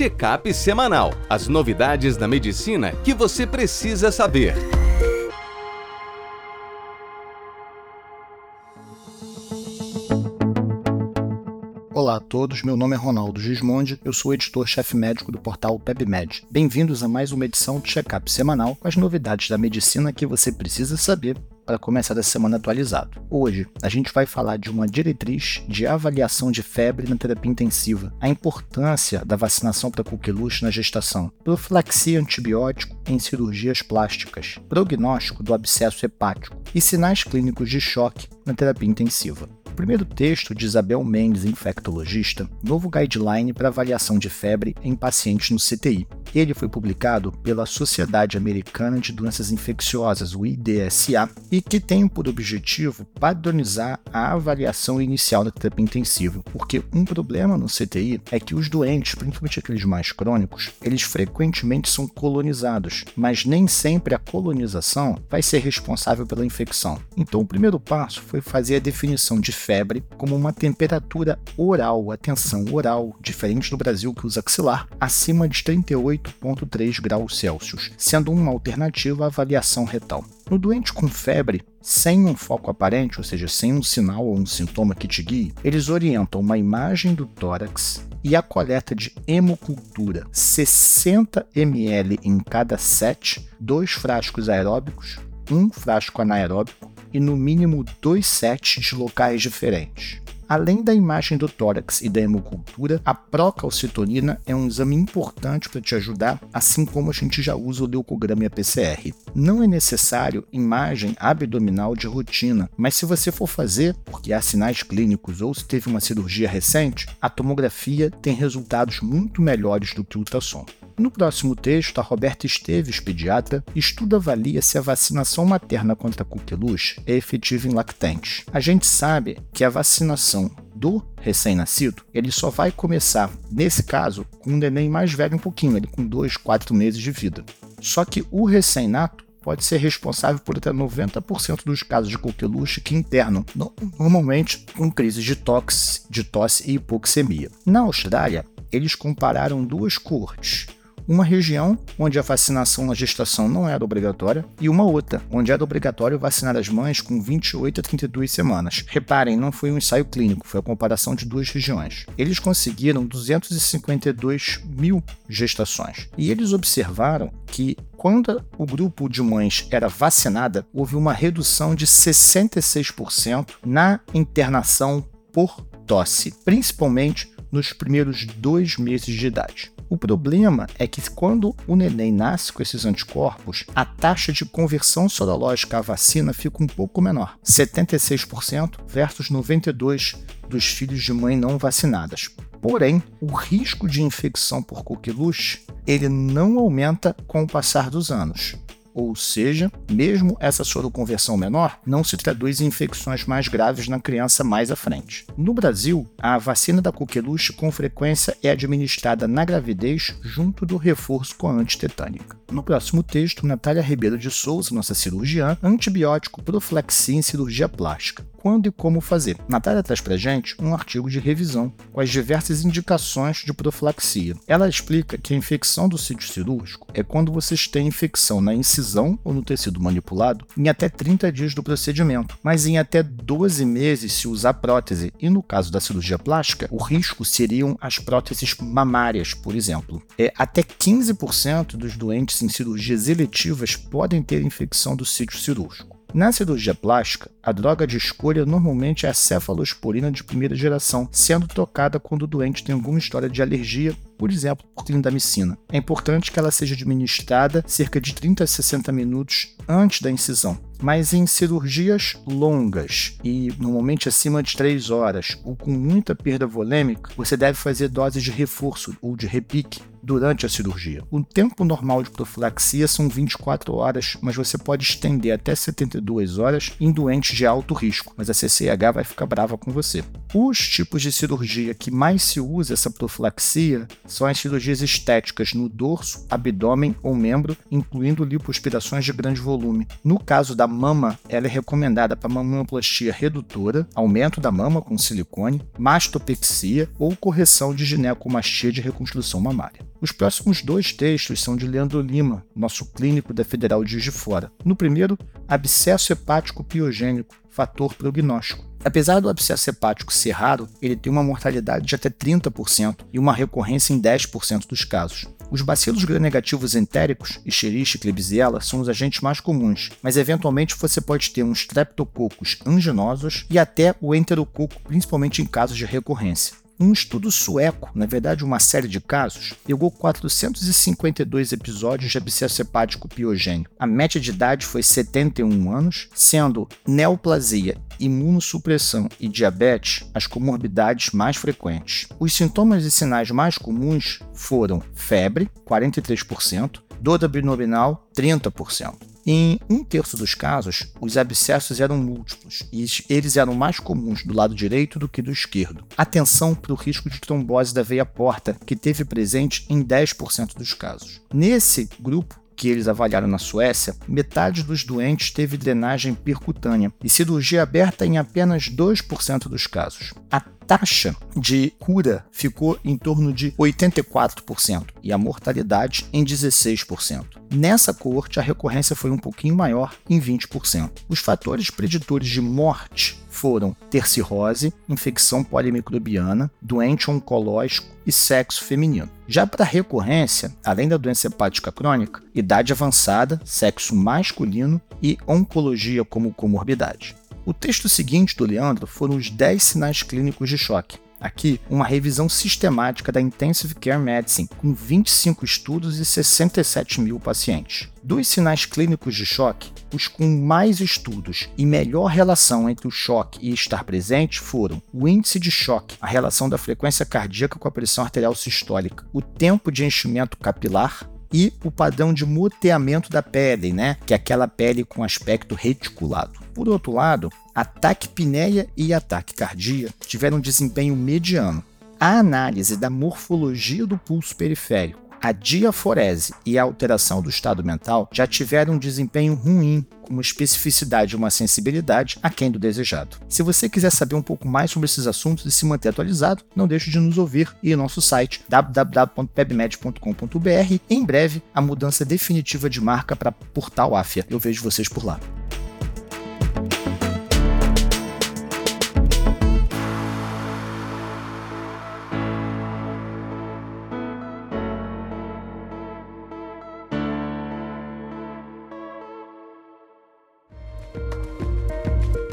Check-up semanal. As novidades da medicina que você precisa saber. Olá a todos, meu nome é Ronaldo Gismondi, eu sou editor-chefe médico do portal PebMed. Bem-vindos a mais uma edição do Check-up semanal com as novidades da medicina que você precisa saber para começar a semana atualizado. Hoje, a gente vai falar de uma diretriz de avaliação de febre na terapia intensiva, a importância da vacinação para coqueluche na gestação, profilaxia antibiótico em cirurgias plásticas, prognóstico do abscesso hepático e sinais clínicos de choque na terapia intensiva. Primeiro texto de Isabel Mendes, infectologista, novo guideline para avaliação de febre em pacientes no CTI. Ele foi publicado pela Sociedade Americana de Doenças Infecciosas, o IDSA, e que tem por objetivo padronizar a avaliação inicial da terapia intensiva, porque um problema no CTI é que os doentes, principalmente aqueles mais crônicos, eles frequentemente são colonizados, mas nem sempre a colonização vai ser responsável pela infecção. Então, o primeiro passo foi fazer a definição de febre como uma temperatura oral, atenção, oral, diferente no Brasil que usa axilar, acima de 38,3 graus Celsius, sendo uma alternativa à avaliação retal. No doente com febre, sem um foco aparente, ou seja, sem um sinal ou um sintoma que te guie, eles orientam uma imagem do tórax e a coleta de hemocultura, 60 ml em cada set, dois frascos aeróbicos, um frasco anaeróbico e no mínimo dois sets de locais diferentes. Além da imagem do tórax e da hemocultura, a procalcitonina é um exame importante para te ajudar, assim como a gente já usa o leucograma e a PCR. Não é necessário imagem abdominal de rotina, mas se você for fazer, porque há sinais clínicos ou se teve uma cirurgia recente, a tomografia tem resultados muito melhores do que o ultrassom. No próximo texto, a Roberta Esteves, pediatra, estuda avalia se a vacinação materna contra coqueluche é efetiva em lactentes. A gente sabe que a vacinação do recém-nascido, ele só vai começar, nesse caso, com um neném mais velho um pouquinho, ele com 2, 4 meses de vida. Só que o recém-nato pode ser responsável por até 90% dos casos de coqueluche que internam, normalmente com crises de de tosse e hipoxemia. Na Austrália, eles compararam duas cortes uma região onde a vacinação na gestação não era obrigatória e uma outra, onde era obrigatório vacinar as mães com 28 a 32 semanas. Reparem, não foi um ensaio clínico, foi a comparação de duas regiões. Eles conseguiram 252 mil gestações e eles observaram que quando o grupo de mães era vacinada, houve uma redução de 66% na internação por tosse, principalmente nos primeiros dois meses de idade. O problema é que quando o neném nasce com esses anticorpos, a taxa de conversão sorológica à vacina fica um pouco menor, 76% versus 92% dos filhos de mãe não vacinadas. Porém, o risco de infecção por coqueluche ele não aumenta com o passar dos anos. Ou seja, mesmo essa soroconversão menor não se traduz em infecções mais graves na criança mais à frente. No Brasil, a vacina da coqueluche com frequência é administrada na gravidez junto do reforço com a antitetânica. No próximo texto, Natália Ribeiro de Souza, nossa cirurgiã, antibiótico, profilaxia em cirurgia plástica quando e como fazer. Natália traz para gente um artigo de revisão com as diversas indicações de profilaxia. Ela explica que a infecção do sítio cirúrgico é quando vocês têm infecção na incisão ou no tecido manipulado em até 30 dias do procedimento, mas em até 12 meses se usar prótese, e no caso da cirurgia plástica, o risco seriam as próteses mamárias, por exemplo. É, até 15% dos doentes em cirurgias eletivas podem ter infecção do sítio cirúrgico. Na cirurgia plástica, a droga de escolha normalmente é a cefalosporina de primeira geração, sendo trocada quando o doente tem alguma história de alergia, por exemplo, por clindamicina. É importante que ela seja administrada cerca de 30 a 60 minutos antes da incisão. Mas em cirurgias longas e normalmente acima de 3 horas ou com muita perda volêmica, você deve fazer doses de reforço ou de repique durante a cirurgia. O tempo normal de profilaxia são 24 horas, mas você pode estender até 72 horas em doentes de alto risco, mas a CCH vai ficar brava com você. Os tipos de cirurgia que mais se usa essa profilaxia são as cirurgias estéticas no dorso, abdômen ou membro, incluindo lipoaspirações de grande volume. No caso da mama, ela é recomendada para mamoplastia redutora, aumento da mama com silicone, mastopexia ou correção de ginecomastia de reconstrução mamária. Os próximos dois textos são de Leandro Lima, nosso clínico da Federal de Juiz de Fora. No primeiro, abscesso hepático piogênico, fator prognóstico. Apesar do abscesso hepático ser raro, ele tem uma mortalidade de até 30% e uma recorrência em 10% dos casos. Os bacilos gram-negativos entéricos, Escherichia e Klebsiella, são os agentes mais comuns, mas eventualmente você pode ter uns streptococcus anginosos e até o enterococo, principalmente em casos de recorrência. Um estudo sueco, na verdade uma série de casos, pegou 452 episódios de abscesso hepático piogênico. A média de idade foi 71 anos, sendo neoplasia, imunossupressão e diabetes as comorbidades mais frequentes. Os sintomas e sinais mais comuns foram febre, 43%, dor abdominal, 30%. Em um terço dos casos, os abscessos eram múltiplos e eles eram mais comuns do lado direito do que do esquerdo. Atenção para o risco de trombose da veia porta, que teve presente em 10% dos casos. Nesse grupo, que eles avaliaram na Suécia, metade dos doentes teve drenagem percutânea e cirurgia aberta em apenas 2% dos casos. A taxa de cura ficou em torno de 84% e a mortalidade em 16%. Nessa coorte, a recorrência foi um pouquinho maior, em 20%. Os fatores preditores de morte foram ter cirrose, infecção polimicrobiana, doente oncológico e sexo feminino. Já para recorrência, além da doença hepática crônica, idade avançada, sexo masculino e oncologia como comorbidade. O texto seguinte do Leandro foram os 10 sinais clínicos de choque. Aqui, uma revisão sistemática da Intensive Care Medicine, com 25 estudos e 67 mil pacientes. Dos sinais clínicos de choque, os com mais estudos e melhor relação entre o choque e estar presente foram o índice de choque, a relação da frequência cardíaca com a pressão arterial sistólica, o tempo de enchimento capilar, e o padrão de muteamento da pele, né? Que é aquela pele com aspecto reticulado. Por outro lado, a taquipneia e a taquicardia tiveram um desempenho mediano. A análise da morfologia do pulso periférico, a diaforese e a alteração do estado mental já tiveram um desempenho ruim, com uma especificidade e uma sensibilidade aquém do desejado. Se você quiser saber um pouco mais sobre esses assuntos e se manter atualizado, não deixe de nos ouvir e nosso site www.pebmed.com.br. Em breve, a mudança definitiva de marca para Portal Afia. Eu vejo vocês por lá.